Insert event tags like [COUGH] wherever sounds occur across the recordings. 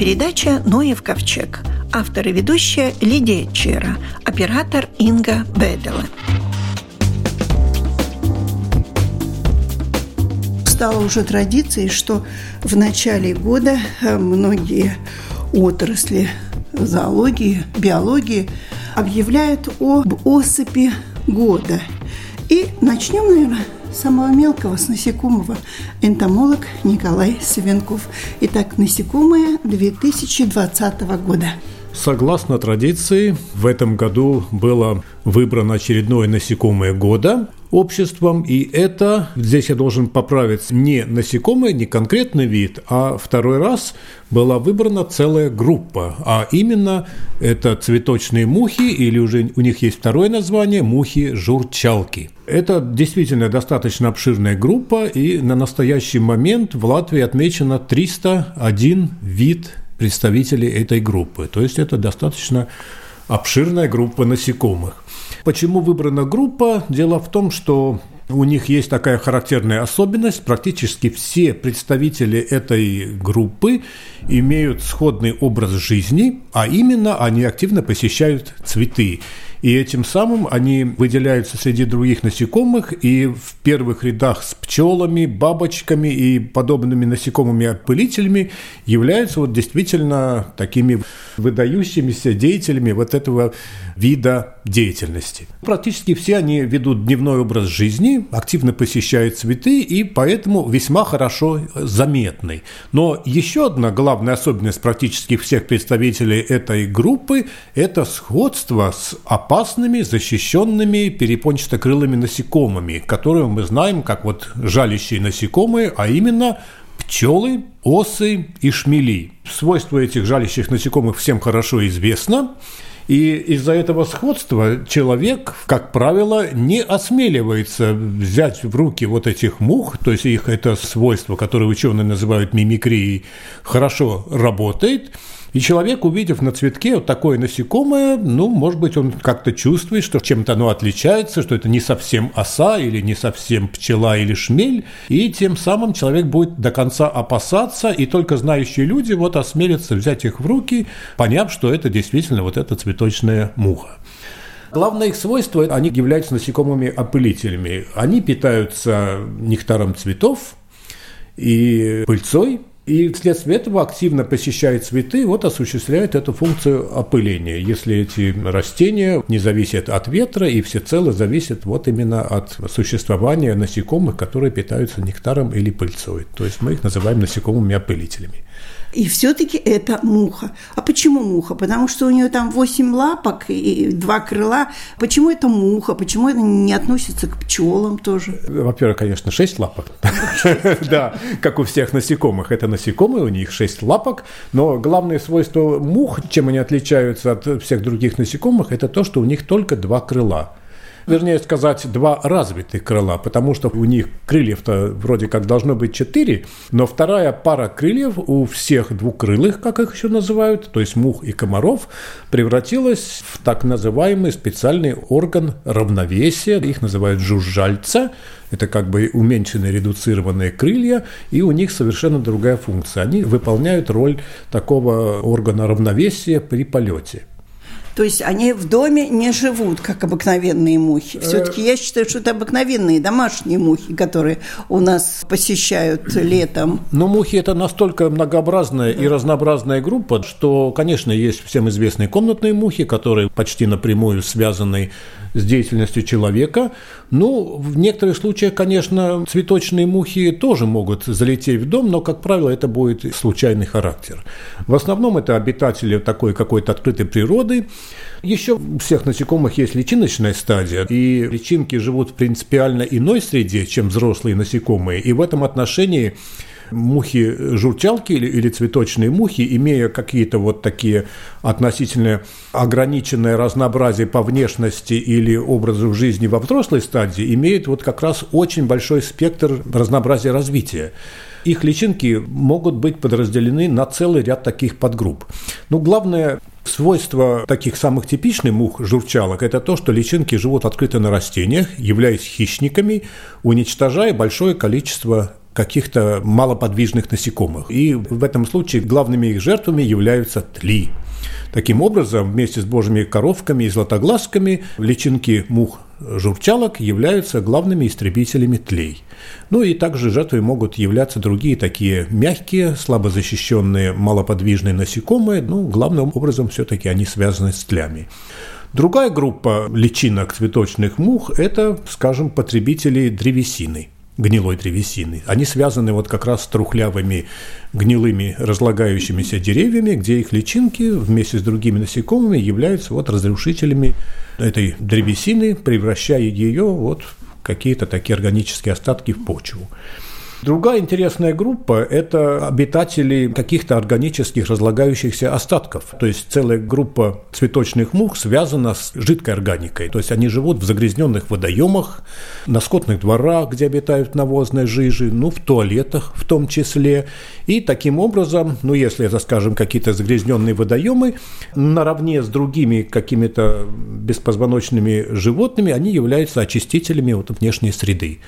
передача «Ноев ковчег». Автор и ведущая Лидия Чера, оператор Инга Бедела. Стало уже традицией, что в начале года э, многие отрасли зоологии, биологии объявляют об осыпи года. И начнем, наверное, самого мелкого с насекомого энтомолог Николай Савенков. Итак, насекомые 2020 года. Согласно традиции, в этом году было выбрано очередное насекомое года обществом, и это, здесь я должен поправить, не насекомое, не конкретный вид, а второй раз была выбрана целая группа, а именно это цветочные мухи, или уже у них есть второе название – мухи-журчалки. Это действительно достаточно обширная группа, и на настоящий момент в Латвии отмечено 301 вид представителей этой группы. То есть это достаточно обширная группа насекомых. Почему выбрана группа? Дело в том, что у них есть такая характерная особенность. Практически все представители этой группы имеют сходный образ жизни, а именно они активно посещают цветы. И этим самым они выделяются среди других насекомых и в первых рядах с пчелами, бабочками и подобными насекомыми-опылителями являются вот действительно такими выдающимися деятелями вот этого вида деятельности. Практически все они ведут дневной образ жизни, активно посещают цветы и поэтому весьма хорошо заметны. Но еще одна главная особенность практически всех представителей этой группы – это сходство с опасными, защищенными перепончатокрылыми насекомыми, которые мы знаем как вот жалящие насекомые, а именно пчелы, осы и шмели. Свойства этих жалящих насекомых всем хорошо известно. И из-за этого сходства человек, как правило, не осмеливается взять в руки вот этих мух, то есть их это свойство, которое ученые называют мимикрией, хорошо работает – и человек, увидев на цветке вот такое насекомое, ну, может быть, он как-то чувствует, что чем-то оно отличается, что это не совсем оса или не совсем пчела или шмель, и тем самым человек будет до конца опасаться, и только знающие люди вот осмелятся взять их в руки, поняв, что это действительно вот эта цветочная муха. Главное их свойство – они являются насекомыми-опылителями. Они питаются нектаром цветов и пыльцой, и вследствие этого активно посещает цветы, вот осуществляет эту функцию опыления, если эти растения не зависят от ветра и всецело зависят вот именно от существования насекомых, которые питаются нектаром или пыльцой. То есть мы их называем насекомыми-опылителями. И все-таки это муха. А почему муха? Потому что у нее там 8 лапок и два крыла. Почему это муха? Почему это не относится к пчелам тоже? Во-первых, конечно, 6 лапок. [LAUGHS] Да, как у всех насекомых. Это насекомые, у них 6 лапок. Но главное свойство мух, чем они отличаются от всех других насекомых, это то, что у них только два крыла вернее сказать, два развитых крыла, потому что у них крыльев-то вроде как должно быть четыре, но вторая пара крыльев у всех двукрылых, как их еще называют, то есть мух и комаров, превратилась в так называемый специальный орган равновесия, их называют жужжальца, это как бы уменьшенные, редуцированные крылья, и у них совершенно другая функция. Они выполняют роль такого органа равновесия при полете. То есть они в доме не живут, как обыкновенные мухи. Э. Все-таки я считаю, что это обыкновенные домашние мухи, которые у нас посещают летом. Но мухи это настолько многообразная и разнообразная группа, что, конечно, есть всем известные комнатные мухи, которые почти напрямую связаны с деятельностью человека. Ну, в некоторых случаях, конечно, цветочные мухи тоже могут залететь в дом, но, как правило, это будет случайный характер. В основном это обитатели такой какой-то открытой природы. Еще у всех насекомых есть личиночная стадия, и личинки живут в принципиально иной среде, чем взрослые насекомые. И в этом отношении мухи-журчалки или, или цветочные мухи, имея какие-то вот такие относительно ограниченное разнообразие по внешности или образу жизни во взрослой стадии, имеют вот как раз очень большой спектр разнообразия развития. Их личинки могут быть подразделены на целый ряд таких подгрупп. Но главное Свойство таких самых типичных мух журчалок – это то, что личинки живут открыто на растениях, являясь хищниками, уничтожая большое количество каких-то малоподвижных насекомых. И в этом случае главными их жертвами являются тли. Таким образом, вместе с божьими коровками и златоглазками личинки мух журчалок являются главными истребителями тлей. Ну и также жертвой могут являться другие такие мягкие, слабо защищенные, малоподвижные насекомые, ну, главным образом все-таки они связаны с тлями. Другая группа личинок цветочных мух – это, скажем, потребители древесины – гнилой древесины. Они связаны вот как раз с трухлявыми гнилыми разлагающимися деревьями, где их личинки вместе с другими насекомыми являются вот разрушителями этой древесины, превращая ее вот в какие-то такие органические остатки в почву. Другая интересная группа – это обитатели каких-то органических разлагающихся остатков. То есть целая группа цветочных мух связана с жидкой органикой. То есть они живут в загрязненных водоемах, на скотных дворах, где обитают навозные жижи, ну, в туалетах в том числе. И таким образом, ну, если это, скажем, какие-то загрязненные водоемы, наравне с другими какими-то беспозвоночными животными, они являются очистителями вот внешней среды.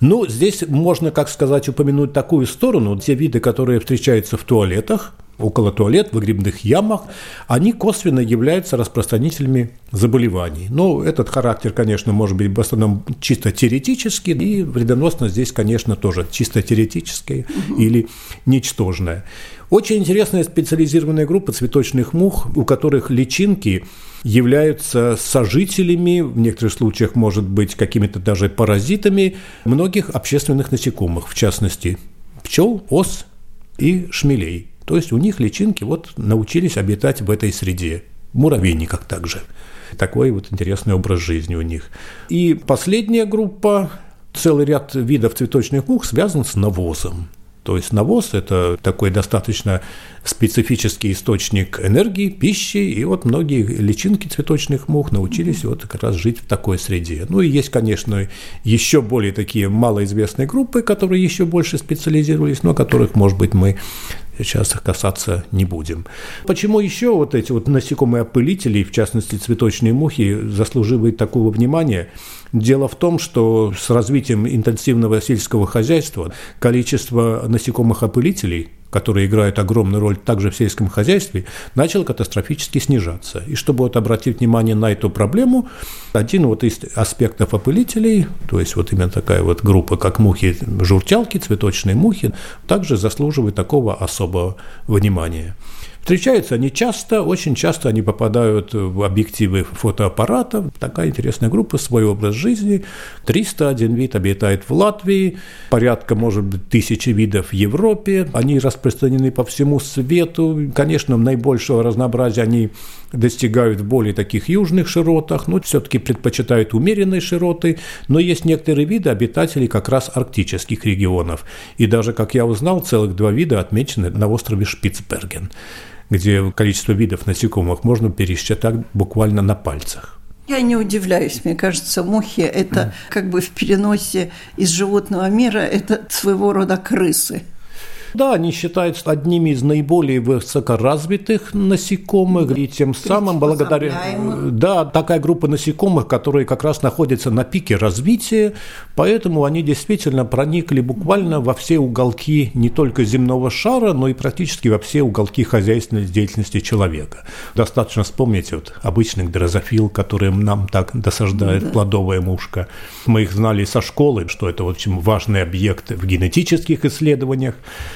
Ну, здесь можно, как сказать, упомянуть такую сторону. Те виды, которые встречаются в туалетах, около туалет, в выгребных ямах, они косвенно являются распространителями заболеваний. Но этот характер, конечно, может быть в основном чисто теоретический, и вредоносность здесь, конечно, тоже чисто теоретическая угу. или ничтожная. Очень интересная специализированная группа цветочных мух, у которых личинки являются сожителями, в некоторых случаях, может быть, какими-то даже паразитами многих общественных насекомых, в частности, пчел, ос и шмелей. То есть у них личинки вот научились обитать в этой среде. Муравейниках также. Такой вот интересный образ жизни у них. И последняя группа, целый ряд видов цветочных мух связан с навозом. То есть навоз – это такой достаточно специфический источник энергии, пищи, и вот многие личинки цветочных мух научились вот как раз жить в такой среде. Ну и есть, конечно, еще более такие малоизвестные группы, которые еще больше специализировались, но которых, может быть, мы сейчас их касаться не будем. Почему еще вот эти вот насекомые опылители, в частности цветочные мухи, заслуживают такого внимания? Дело в том, что с развитием интенсивного сельского хозяйства количество насекомых-опылителей которые играют огромную роль также в сельском хозяйстве, начало катастрофически снижаться. И чтобы вот обратить внимание на эту проблему, один вот из аспектов опылителей, то есть вот именно такая вот группа, как мухи-журтялки, цветочные мухи, также заслуживает такого особого внимания. Встречаются они часто, очень часто они попадают в объективы фотоаппарата. Такая интересная группа, свой образ жизни. 301 вид обитает в Латвии, порядка, может быть, тысячи видов в Европе. Они распространены по всему свету. Конечно, наибольшего разнообразия они достигают в более таких южных широтах, но все-таки предпочитают умеренные широты, но есть некоторые виды обитателей как раз арктических регионов. И даже, как я узнал, целых два вида отмечены на острове Шпицберген где количество видов насекомых можно пересчитать буквально на пальцах. Я не удивляюсь, мне кажется, мухи – это как бы в переносе из животного мира, это своего рода крысы. Да, они считаются одними из наиболее высокоразвитых насекомых, и тем самым благодаря... Да, такая группа насекомых, которые как раз находятся на пике развития, поэтому они действительно проникли буквально во все уголки не только земного шара, но и практически во все уголки хозяйственной деятельности человека. Достаточно вспомнить вот обычных дрозофил, которым нам так досаждает да. плодовая мушка. Мы их знали со школы, что это, в общем, важный объект в генетических исследованиях.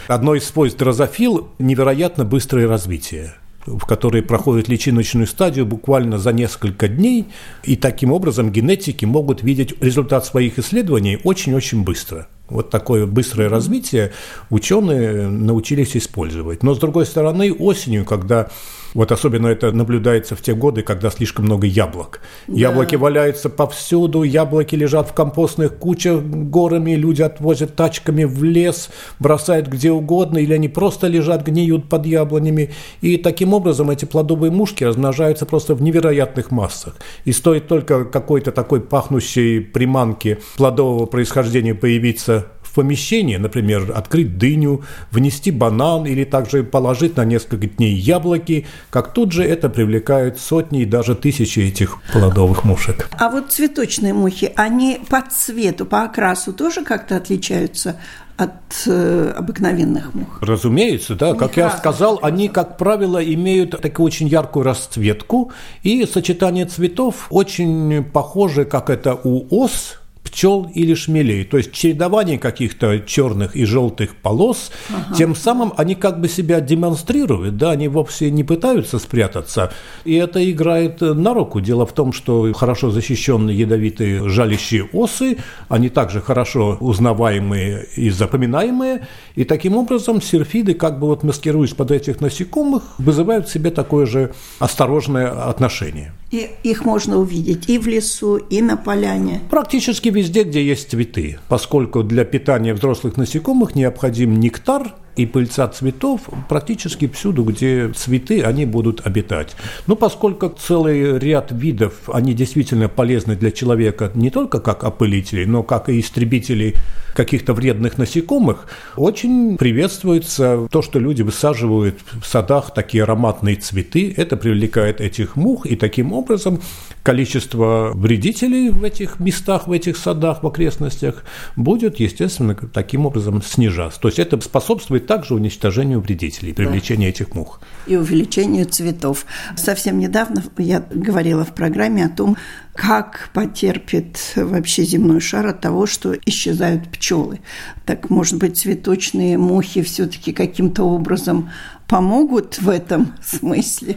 Одно из свойств дрозофил – невероятно быстрое развитие в которой проходит личиночную стадию буквально за несколько дней, и таким образом генетики могут видеть результат своих исследований очень-очень быстро. Вот такое быстрое развитие ученые научились использовать. Но, с другой стороны, осенью, когда вот особенно это наблюдается в те годы, когда слишком много яблок. Да. Яблоки валяются повсюду, яблоки лежат в компостных кучах горами, люди отвозят тачками в лес, бросают где угодно, или они просто лежат, гниют под яблонями. И таким образом эти плодовые мушки размножаются просто в невероятных массах. И стоит только какой-то такой пахнущей приманке плодового происхождения появиться помещение, например, открыть дыню, внести банан или также положить на несколько дней яблоки, как тут же это привлекает сотни и даже тысячи этих плодовых мушек. А вот цветочные мухи, они по цвету, по окрасу тоже как-то отличаются от э, обыкновенных мух. Разумеется, да. Как я сказал, они, как правило, имеют такую очень яркую расцветку, и сочетание цветов очень похоже, как это у ос, пчел или шмелей. То есть чередование каких-то черных и желтых полос, ага. тем самым они как бы себя демонстрируют, да, они вовсе не пытаются спрятаться. И это играет на руку. Дело в том, что хорошо защищенные ядовитые жалящие осы, они также хорошо узнаваемые и запоминаемые. И таким образом серфиды, как бы вот маскируясь под этих насекомых, вызывают в себе такое же осторожное отношение. И их можно увидеть и в лесу, и на поляне. Практически везде, где есть цветы, поскольку для питания взрослых насекомых необходим нектар – и пыльца цветов практически всюду, где цветы, они будут обитать. Но поскольку целый ряд видов, они действительно полезны для человека не только как опылители, но как и истребители каких-то вредных насекомых, очень приветствуется то, что люди высаживают в садах такие ароматные цветы. Это привлекает этих мух, и таким образом количество вредителей в этих местах, в этих садах, в окрестностях будет, естественно, таким образом снижаться. То есть это способствует также уничтожению вредителей, привлечению да. этих мух. И увеличению цветов. Совсем недавно я говорила в программе о том, как потерпит вообще земной шар от того, что исчезают пчелы. Так, может быть, цветочные мухи все-таки каким-то образом помогут в этом [LAUGHS] смысле?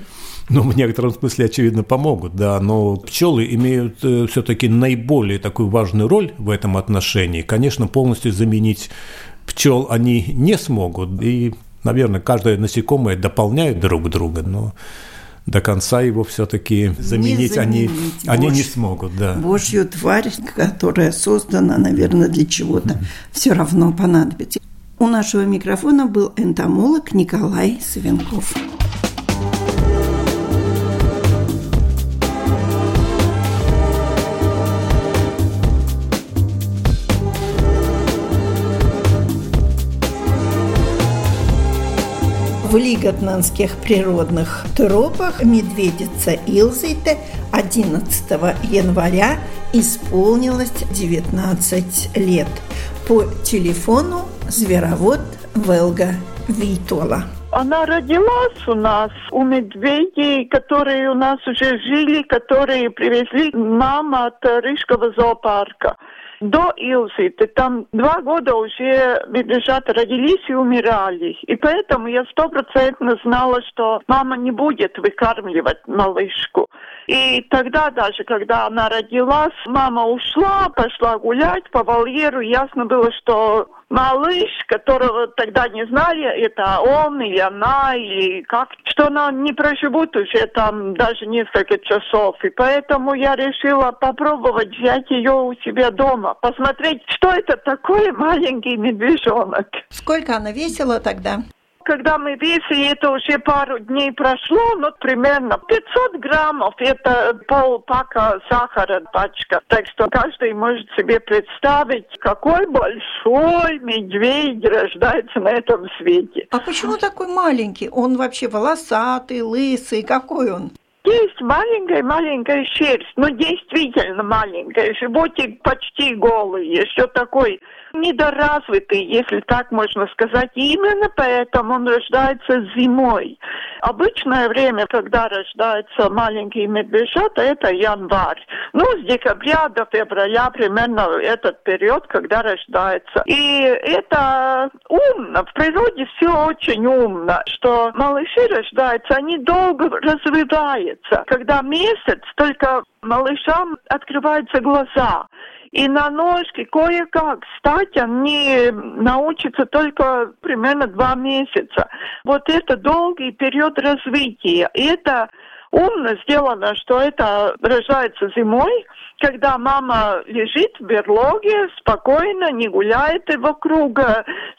Ну, в некотором смысле, очевидно, помогут, да, но пчелы имеют э, все-таки наиболее такую важную роль в этом отношении. Конечно, полностью заменить пчел они не смогут. И, наверное, каждое насекомое дополняет друг друга, но до конца его все-таки заменить, они, они не смогут. Да. Божью тварь, которая создана, наверное, для чего-то, все равно понадобится. У нашего микрофона был энтомолог Николай Савенков. В Лиготнанских природных тропах медведица Илзейте 11 января исполнилось 19 лет. По телефону зверовод Велга Витола. Она родилась у нас, у медведей, которые у нас уже жили, которые привезли мама от Рижского зоопарка до Илзиты. Там два года уже медвежата родились и умирали. И поэтому я стопроцентно знала, что мама не будет выкармливать малышку. И тогда даже, когда она родилась, мама ушла, пошла гулять по вольеру. Ясно было, что малыш, которого тогда не знали, это он или она, или как, что она не проживут уже там даже несколько часов. И поэтому я решила попробовать взять ее у себя дома, посмотреть, что это такое маленький медвежонок. Сколько она весила тогда? Когда мы весили, это уже пару дней прошло, ну, примерно 500 граммов, это полпака сахара пачка. Так что каждый может себе представить, какой большой медведь рождается на этом свете. А почему такой маленький? Он вообще волосатый, лысый, какой он? Есть маленькая-маленькая шерсть, но действительно маленькая, животик почти голый, еще такой недоразвитый, если так можно сказать. И именно поэтому он рождается зимой. Обычное время, когда рождаются маленькие медвежата, это январь. Ну, с декабря до февраля примерно этот период, когда рождается. И это умно. В природе все очень умно, что малыши рождаются, они долго развиваются. Когда месяц, только малышам открываются глаза. И на ножки кое-как стать они научатся только примерно два месяца. Вот это долгий период развития. Это умно сделано, что это рождается зимой, когда мама лежит в берлоге, спокойно, не гуляет и вокруг,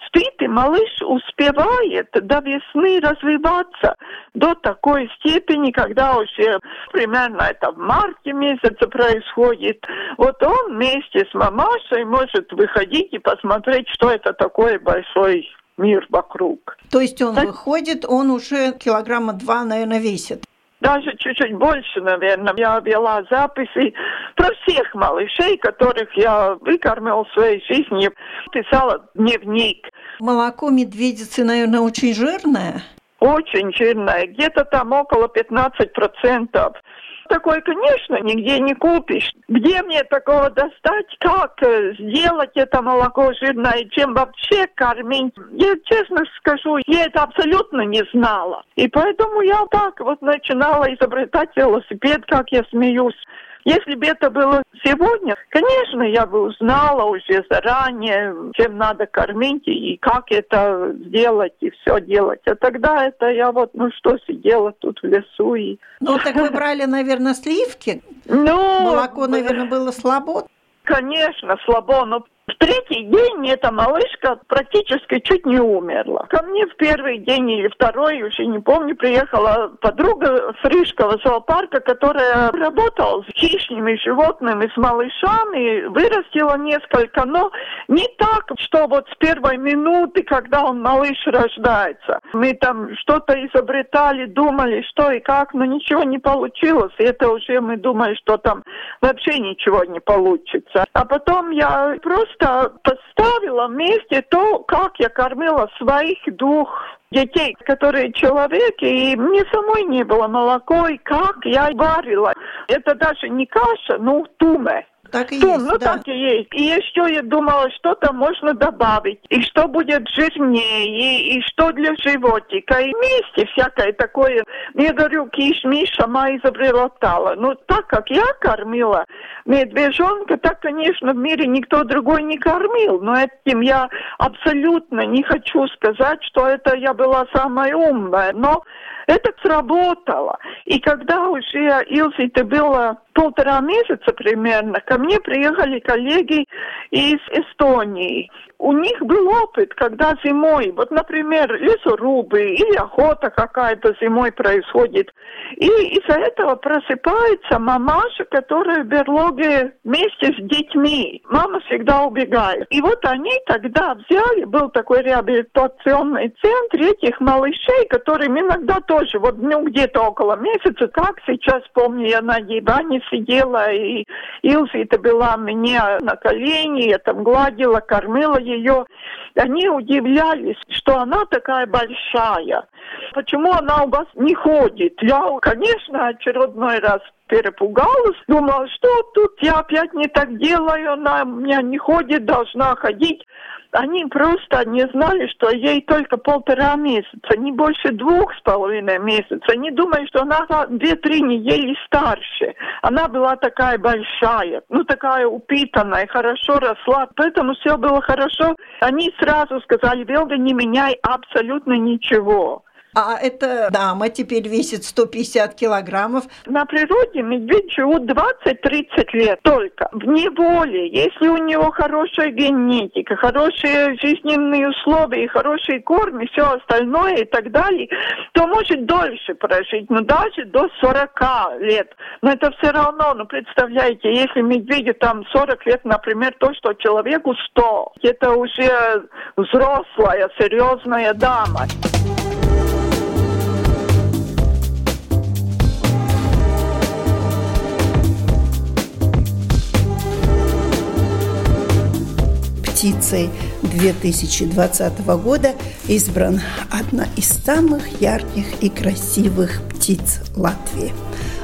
спит, и малыш успевает до весны развиваться до такой степени, когда уже примерно это в марте месяце происходит. Вот он вместе с мамашей может выходить и посмотреть, что это такое большой мир вокруг. То есть он так... выходит, он уже килограмма два, наверное, весит. Даже чуть-чуть больше, наверное. Я вела записи про всех малышей, которых я выкормила в своей жизни. Писала дневник. Молоко медведицы, наверное, очень жирное? Очень жирное, где-то там около 15 процентов такой, конечно, нигде не купишь. Где мне такого достать? Как э, сделать это молоко жирное? Чем вообще кормить? Я честно скажу, я это абсолютно не знала. И поэтому я так вот начинала изобретать велосипед, как я смеюсь. Если бы это было сегодня, конечно, я бы узнала уже заранее, чем надо кормить и как это сделать и все делать. А тогда это я вот, ну что, сидела тут в лесу и... Ну, так вы [LAUGHS] брали, наверное, сливки? Ну... Молоко, наверное, [LAUGHS] было слабо? Конечно, слабо, но в третий день эта малышка практически чуть не умерла. Ко мне в первый день или второй, уже не помню, приехала подруга с зоопарка, которая работала с хищными животными, с малышами, вырастила несколько, но не так, что вот с первой минуты, когда он малыш рождается. Мы там что-то изобретали, думали, что и как, но ничего не получилось. И это уже мы думали, что там вообще ничего не получится. А потом я просто просто поставила вместе то, как я кормила своих двух детей, которые человеки, и мне самой не было молоко, и как я варила. Это даже не каша, ну, туме. Так и Том, есть, ну да. так и есть. И еще я думала, что-то можно добавить, и что будет жирнее, и, и что для животика, и вместе всякое такое. Я говорю, киш-миш сама изобретала. Ну, так как я кормила медвежонка, так, конечно, в мире никто другой не кормил. Но этим я абсолютно не хочу сказать, что это я была самая умная. Но это сработало. И когда уже Илзе это было полтора месяца примерно, ко мне приехали коллеги из Эстонии. У них был опыт, когда зимой, вот, например, лесорубы или охота какая-то зимой происходит, и из-за этого просыпается мамаша, которая в берлоге вместе с детьми. Мама всегда убегает. И вот они тогда взяли, был такой реабилитационный центр этих малышей, которым иногда тоже, вот ну где-то около месяца, как сейчас помню, я на диване сидела, и Илзи это была мне на колени, я там гладила, кормила ее. Они удивлялись, что она такая большая. Почему она у вас не ходит? Я, конечно, очередной раз перепугалась, думала, что тут я опять не так делаю, она у меня не ходит, должна ходить. Они просто не знали, что ей только полтора месяца, не больше двух с половиной месяца. Они думали, что она две-три недели старше. Она была такая большая, ну такая упитанная, хорошо росла, поэтому все было хорошо. Они сразу сказали, Велга, не меняй абсолютно ничего. А эта дама теперь весит 150 килограммов. На природе медведь живут 20-30 лет только. В неволе, если у него хорошая генетика, хорошие жизненные условия, хороший корм и все остальное и так далее, то может дольше прожить, но даже до 40 лет. Но это все равно, ну представляете, если медведю там 40 лет, например, то, что человеку 100, это уже взрослая, серьезная дама. Птицей 2020 года избран одна из самых ярких и красивых птиц Латвии.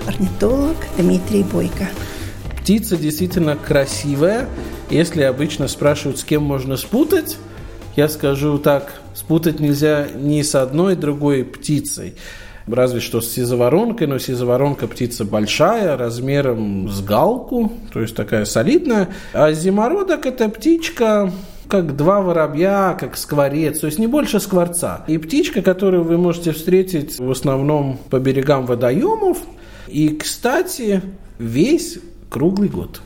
Орнитолог Дмитрий Бойко. Птица действительно красивая. Если обычно спрашивают, с кем можно спутать, я скажу так, спутать нельзя ни с одной другой птицей разве что с сизоворонкой, но сизоворонка птица большая, размером с галку, то есть такая солидная. А зимородок – это птичка как два воробья, как скворец, то есть не больше скворца. И птичка, которую вы можете встретить в основном по берегам водоемов, и, кстати, весь круглый год.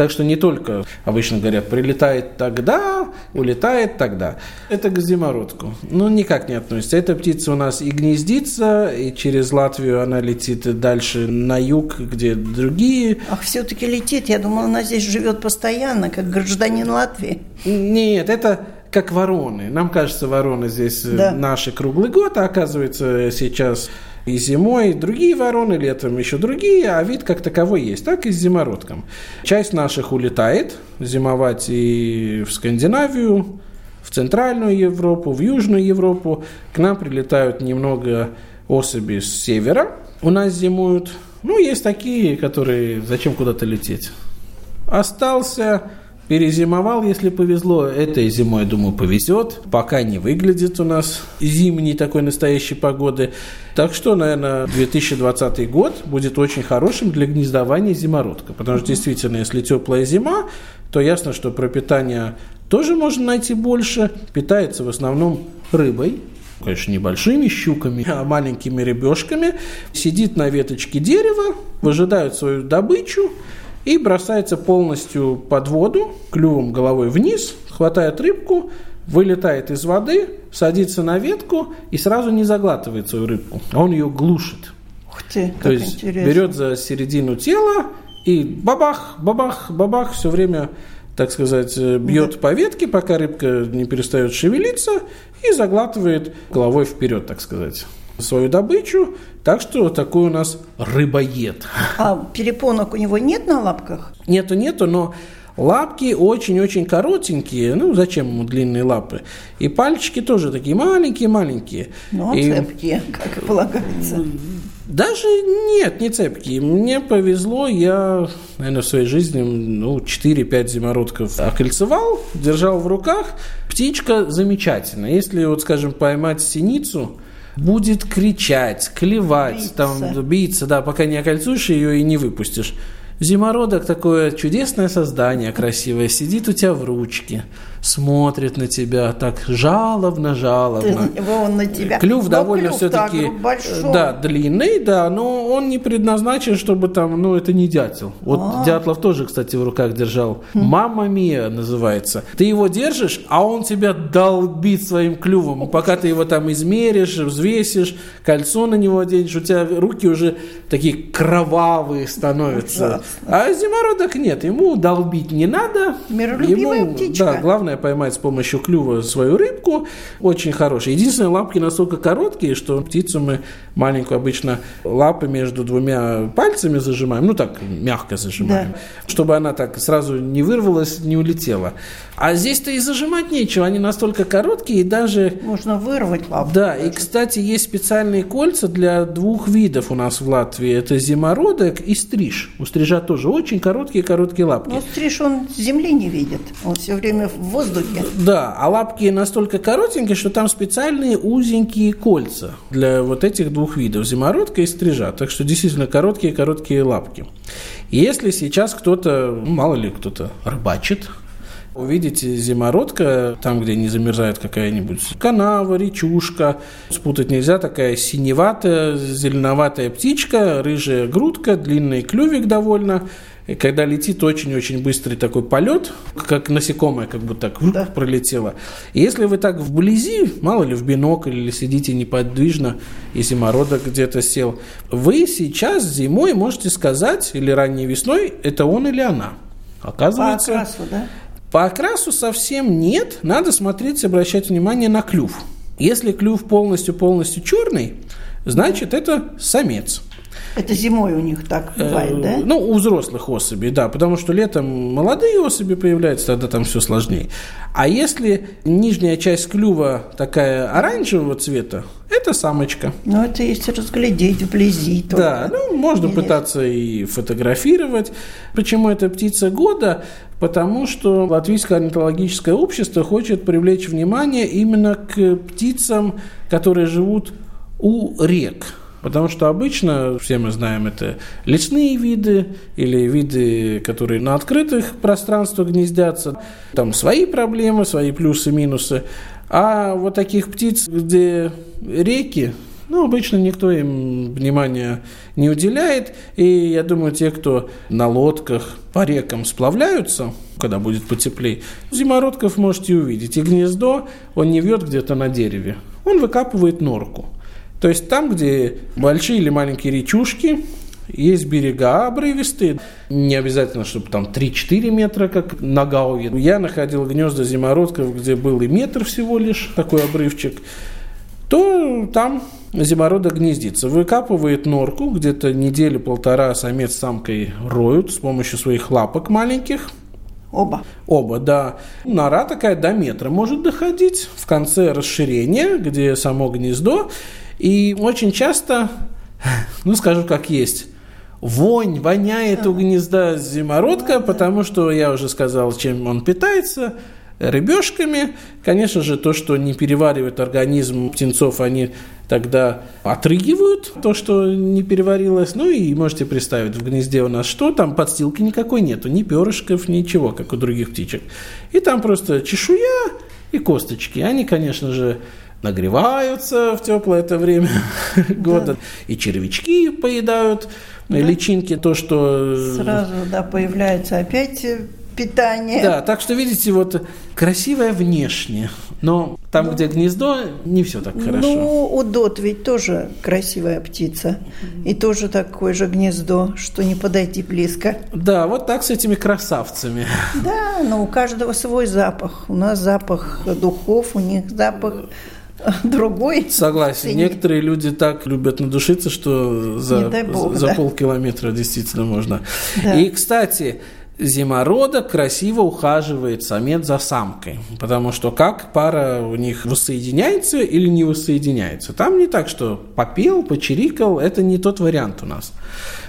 Так что не только, обычно говорят, прилетает тогда, улетает тогда. Это к зимородку. Ну, никак не относится. Эта птица у нас и гнездится, и через Латвию она летит дальше на юг, где другие. Ах, все-таки летит. Я думала, она здесь живет постоянно, как гражданин Латвии. Нет, это как вороны. Нам кажется, вороны здесь э, Да. наши круглый год, а оказывается сейчас И зимой другие вороны, летом еще другие, а вид как таковой есть. Так и с зимородком. Часть наших улетает зимовать и в Скандинавию, в Центральную Европу, в Южную Европу. К нам прилетают немного особи с севера. У нас зимуют. Ну, есть такие, которые зачем куда-то лететь. Остался Перезимовал, если повезло. Этой зимой, думаю, повезет. Пока не выглядит у нас зимней такой настоящей погоды. Так что, наверное, 2020 год будет очень хорошим для гнездования зимородка. Потому что действительно, если теплая зима, то ясно, что пропитание тоже можно найти больше. Питается в основном рыбой, конечно, небольшими щуками, а маленькими рыбешками. Сидит на веточке дерева, выжидают свою добычу, и бросается полностью под воду, клювом головой вниз, хватает рыбку, вылетает из воды, садится на ветку и сразу не заглатывает свою рыбку, а он ее глушит. Ух ты, То есть интересно. берет за середину тела и бабах, бабах, бабах все время так сказать, бьет да. по ветке, пока рыбка не перестает шевелиться и заглатывает головой вперед, так сказать свою добычу. Так что такой у нас рыбоед. А перепонок у него нет на лапках? Нету, нету, но Лапки очень-очень коротенькие, ну зачем ему длинные лапы? И пальчики тоже такие маленькие-маленькие. Ну, и... цепкие, как и полагается. Даже нет, не цепкие. Мне повезло, я, наверное, в своей жизни ну, 4-5 зимородков окольцевал, держал в руках. Птичка замечательная. Если, вот, скажем, поймать синицу, будет кричать, клевать, биться. там, биться, да, пока не окольцуешь ее и не выпустишь. Зимородок такое чудесное создание, красивое, сидит у тебя в ручке, смотрит на тебя так жалобно-жалобно. [LAUGHS] Он на тебя. Клюв но довольно все-таки да, длинный, да, но он не предназначен, чтобы там, ну, это не дятел. Вот А-а-а. Дятлов тоже, кстати, в руках держал. Хм. Мама Мия называется. Ты его держишь, а он тебя долбит своим клювом. Пока ты его там измеришь, взвесишь, кольцо на него оденешь, у тебя руки уже такие кровавые становятся. А зимородок нет, ему долбить не надо. Миролюбивая ему, птичка. Да, главное поймать с помощью клюва свою рыбку. Очень хороший. Единственное, лапки настолько короткие, что птицу мы маленькую обычно лапы между двумя пальцами зажимаем. Ну так, мягко зажимаем. Да. Чтобы она так сразу не вырвалась, не улетела. А здесь-то и зажимать нечего. Они настолько короткие и даже... Можно вырвать лапу. Да, даже. и, кстати, есть специальные кольца для двух видов у нас в Латвии. Это зимородок и стриж. У стрижа тоже очень короткие-короткие лапки. Но стриж он земли не видит, он все время в воздухе. Да, а лапки настолько коротенькие, что там специальные узенькие кольца для вот этих двух видов, зимородка и стрижа. Так что действительно короткие-короткие лапки. Если сейчас кто-то, мало ли кто-то рыбачит, Увидите зимородка, там, где не замерзает какая-нибудь канава, речушка. Спутать нельзя, такая синеватая, зеленоватая птичка, рыжая грудка, длинный клювик довольно. И когда летит очень-очень быстрый такой полет, как насекомое как бы так да. пролетело. И если вы так вблизи, мало ли в бинокль или сидите неподвижно, и зимородок где-то сел, вы сейчас зимой можете сказать, или ранней весной, это он или она. Оказывается, По окрасу, да? По окрасу совсем нет, надо смотреть, обращать внимание на клюв. Если клюв полностью-полностью черный, значит это самец. Это зимой у них так бывает, да? Ну, у взрослых особей, да, потому что летом молодые особи появляются, тогда там все сложнее. А если нижняя часть клюва такая оранжевого цвета, это самочка. Ну, это если разглядеть вблизи. Только. Да, ну, можно Или... пытаться и фотографировать. Почему это птица года? Потому что Латвийское орнитологическое общество хочет привлечь внимание именно к птицам, которые живут у рек. Потому что обычно, все мы знаем, это лесные виды или виды, которые на открытых пространствах гнездятся. Там свои проблемы, свои плюсы, минусы. А вот таких птиц, где реки, ну, обычно никто им внимания не уделяет. И я думаю, те, кто на лодках по рекам сплавляются, когда будет потеплее, зимородков можете увидеть. И гнездо он не вьет где-то на дереве. Он выкапывает норку. То есть там, где большие или маленькие речушки, есть берега обрывистые, не обязательно, чтобы там 3-4 метра, как на Гауе. Я находил гнезда зимородков, где был и метр всего лишь, такой обрывчик, то там зимородок гнездится. Выкапывает норку, где-то недели-полтора самец с самкой роют с помощью своих лапок маленьких. Оба. Оба, да. Нора такая до метра может доходить. В конце расширения, где само гнездо. И очень часто, [LAUGHS] ну скажу как есть, вонь, воняет у гнезда зимородка, потому что я уже сказал, чем он питается – рыбешками. Конечно же, то, что не переваривает организм птенцов, они тогда отрыгивают то, что не переварилось. Ну и можете представить, в гнезде у нас что? Там подстилки никакой нету, ни перышков, ничего, как у других птичек. И там просто чешуя и косточки. Они, конечно же, нагреваются в теплое это время [LAUGHS] года, и червячки поедают, да. личинки, то, что... Сразу, да, появляется опять питание. Да, так что, видите, вот красивое внешне, но там, ну, где гнездо, не все так хорошо. Ну, удот ведь тоже красивая птица. И тоже такое же гнездо, что не подойти близко. Да, вот так с этими красавцами. Да, но у каждого свой запах. У нас запах духов, у них запах [LAUGHS] другой. Согласен. Ценит. Некоторые люди так любят надушиться, что за, бог, за да. полкилометра действительно можно. Да. И, кстати, зимородок красиво ухаживает самец за самкой. Потому что как пара у них воссоединяется или не воссоединяется. Там не так, что попел, почирикал, это не тот вариант у нас.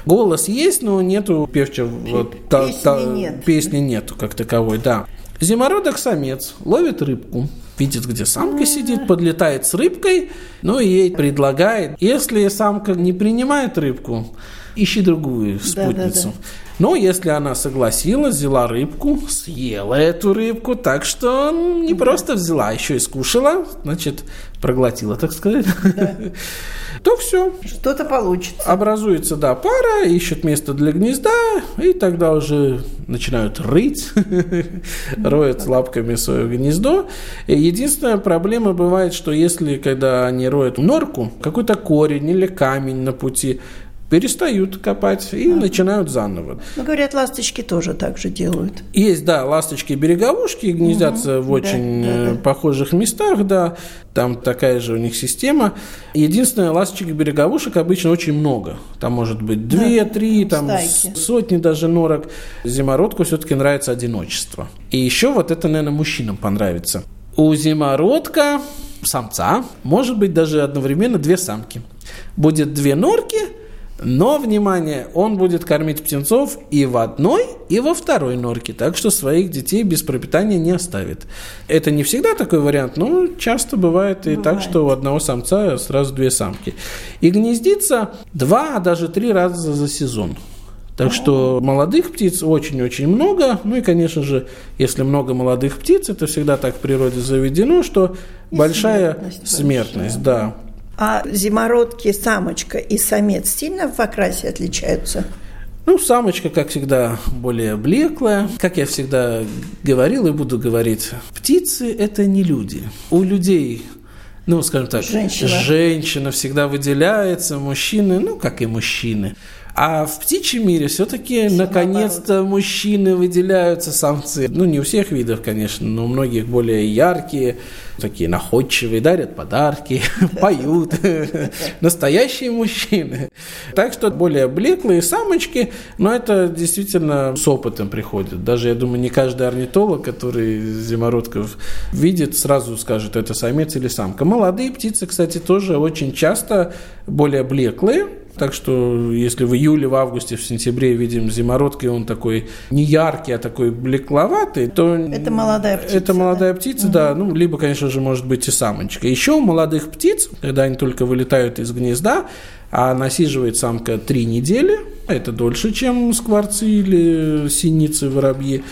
Голос есть, но нету певчего... Вот, песни, та, та, нет. песни нету как таковой, да. Зимородок самец ловит рыбку, видит, где самка сидит, подлетает с рыбкой, ну и ей предлагает, если самка не принимает рыбку, ищи другую спутницу. Да, да, да. Но если она согласилась, взяла рыбку, съела эту рыбку, так что не просто взяла, а еще и скушала, значит, проглотила, так сказать, да. [LAUGHS] то все. Что-то получится. Образуется, да, пара, ищет место для гнезда, и тогда уже начинают рыть, [LAUGHS] роют лапками свое гнездо. Единственная проблема бывает, что если, когда они роют норку, какой-то корень или камень на пути, перестают копать и а. начинают заново. Ну, говорят, ласточки тоже так же делают. Есть, да, ласточки-береговушки гнездятся угу, в очень да, да, э, да. похожих местах, да, там такая же у них система. Единственное, ласточек-береговушек обычно очень много. Там может быть две, три, там Стайки. сотни даже норок. Зимородку все-таки нравится одиночество. И еще вот это, наверное, мужчинам понравится. У зимородка самца может быть даже одновременно две самки. Будет две норки – но, внимание, он будет кормить птенцов и в одной, и во второй норке, так что своих детей без пропитания не оставит. Это не всегда такой вариант, но часто бывает и бывает. так, что у одного самца сразу две самки. И гнездится два, а даже три раза за сезон. Так что молодых птиц очень-очень много. Ну и, конечно же, если много молодых птиц, это всегда так в природе заведено, что и большая смертность, смертность да. А зимородки самочка и самец сильно в окрасе отличаются? Ну, самочка, как всегда, более блеклая. Как я всегда говорил и буду говорить, птицы – это не люди. У людей ну, скажем так, женщина. женщина всегда выделяется, мужчины, ну, как и мужчины. А в птичьем мире все-таки наконец-то мужчины выделяются, самцы. Ну, не у всех видов, конечно, но у многих более яркие, такие находчивые, дарят подарки, [LAUGHS] поют. [LAUGHS] Настоящие мужчины. Так что более блеклые самочки, но это действительно с опытом приходит. Даже, я думаю, не каждый орнитолог, который зимородков видит, сразу скажет, это самец или самка. Молодые птицы, кстати, тоже очень часто более блеклые, так что если в июле, в августе, в сентябре видим зимородки, он такой не яркий, а такой блекловатый, то... Это молодая птица. Это молодая да? птица, угу. да. Ну, либо, конечно же, может быть и самочка. Еще у молодых птиц, когда они только вылетают из гнезда, а насиживает самка три недели, это дольше, чем скворцы или синицы, воробьи,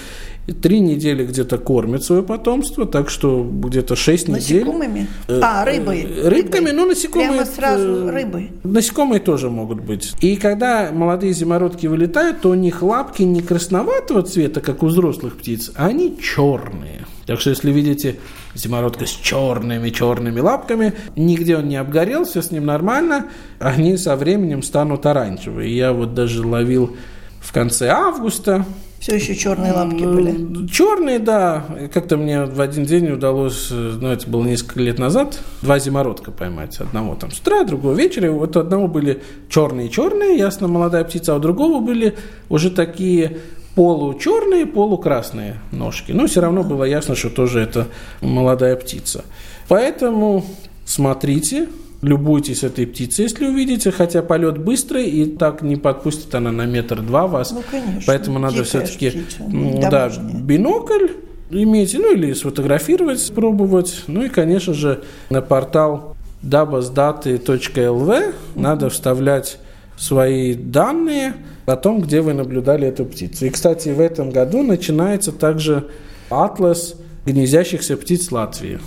три недели где-то кормит свое потомство, так что где-то шесть недель. Насекомыми? Э, а, рыбой. Рыбками, рыбой. ну, насекомые. Прямо сразу э, рыбы. Насекомые тоже могут быть. И когда молодые зимородки вылетают, то у них лапки не красноватого цвета, как у взрослых птиц, а они черные. Так что, если видите зимородка с черными-черными лапками, нигде он не обгорел, все с ним нормально, они со временем станут оранжевые. Я вот даже ловил в конце августа Все еще черные лапки были? Черные, да. Как-то мне в один день удалось, ну, это было несколько лет назад, два зимородка поймать. Одного там с утра, другого вечера. Вот у одного были черные-черные, ясно, молодая птица, а у другого были уже такие получерные, полукрасные ножки. Но все равно было ясно, что тоже это молодая птица. Поэтому смотрите, Любуйтесь этой птицей, если увидите, хотя полет быстрый, и так не подпустит она на метр-два вас. Ну, конечно. Поэтому надо все-таки да, бинокль иметь, ну или сфотографировать, пробовать. Ну и, конечно же, на портал dabasdаты.lv надо вставлять свои данные о том, где вы наблюдали эту птицу. И, кстати, в этом году начинается также атлас гнездящихся птиц Латвии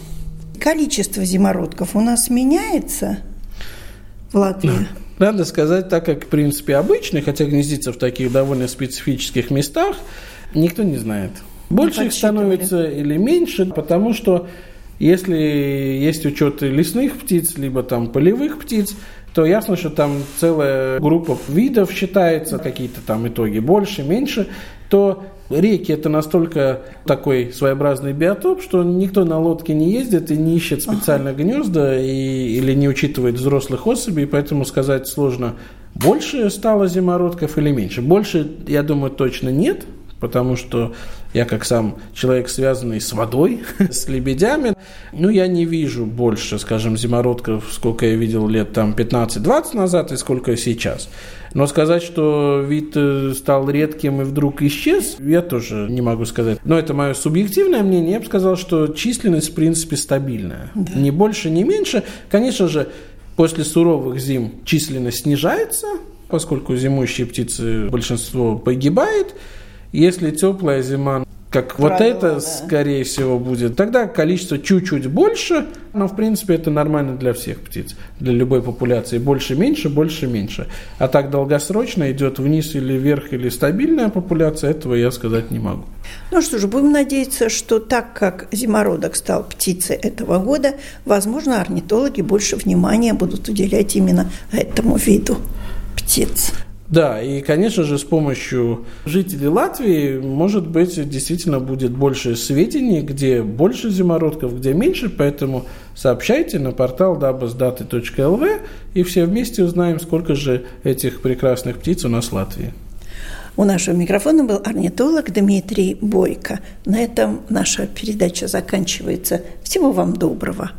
количество зимородков у нас меняется в Латвии? Надо сказать, так как, в принципе, обычный, хотя гнездится в таких довольно специфических местах, никто не знает. Больше их становится или меньше, потому что если есть учет лесных птиц, либо там полевых птиц, то ясно, что там целая группа видов считается, какие-то там итоги больше, меньше, то реки это настолько такой своеобразный биотоп, что никто на лодке не ездит и не ищет специально ага. гнезда и, или не учитывает взрослых особей, поэтому сказать сложно, больше стало зимородков или меньше. Больше, я думаю, точно нет, потому что я как сам человек, связанный с водой, [LAUGHS] с лебедями, ну, я не вижу больше, скажем, зимородков, сколько я видел лет там 15-20 назад и сколько сейчас. Но сказать, что вид э, стал редким и вдруг исчез, я тоже не могу сказать. Но это мое субъективное мнение. Я бы сказал, что численность, в принципе, стабильная. Да. Ни больше, ни меньше. Конечно же, после суровых зим численность снижается, поскольку зимующие птицы большинство погибает. Если теплая зима, как Правило, вот это, да. скорее всего, будет, тогда количество чуть-чуть больше, но, в принципе, это нормально для всех птиц, для любой популяции. Больше, меньше, больше, меньше. А так долгосрочно идет вниз или вверх, или стабильная популяция, этого я сказать не могу. Ну что ж, будем надеяться, что так как зимородок стал птицей этого года, возможно, орнитологи больше внимания будут уделять именно этому виду птиц. Да, и, конечно же, с помощью жителей Латвии, может быть, действительно будет больше сведений, где больше зимородков, где меньше, поэтому сообщайте на портал dabasdаты.lv, и все вместе узнаем, сколько же этих прекрасных птиц у нас в Латвии. У нашего микрофона был орнитолог Дмитрий Бойко. На этом наша передача заканчивается. Всего вам доброго.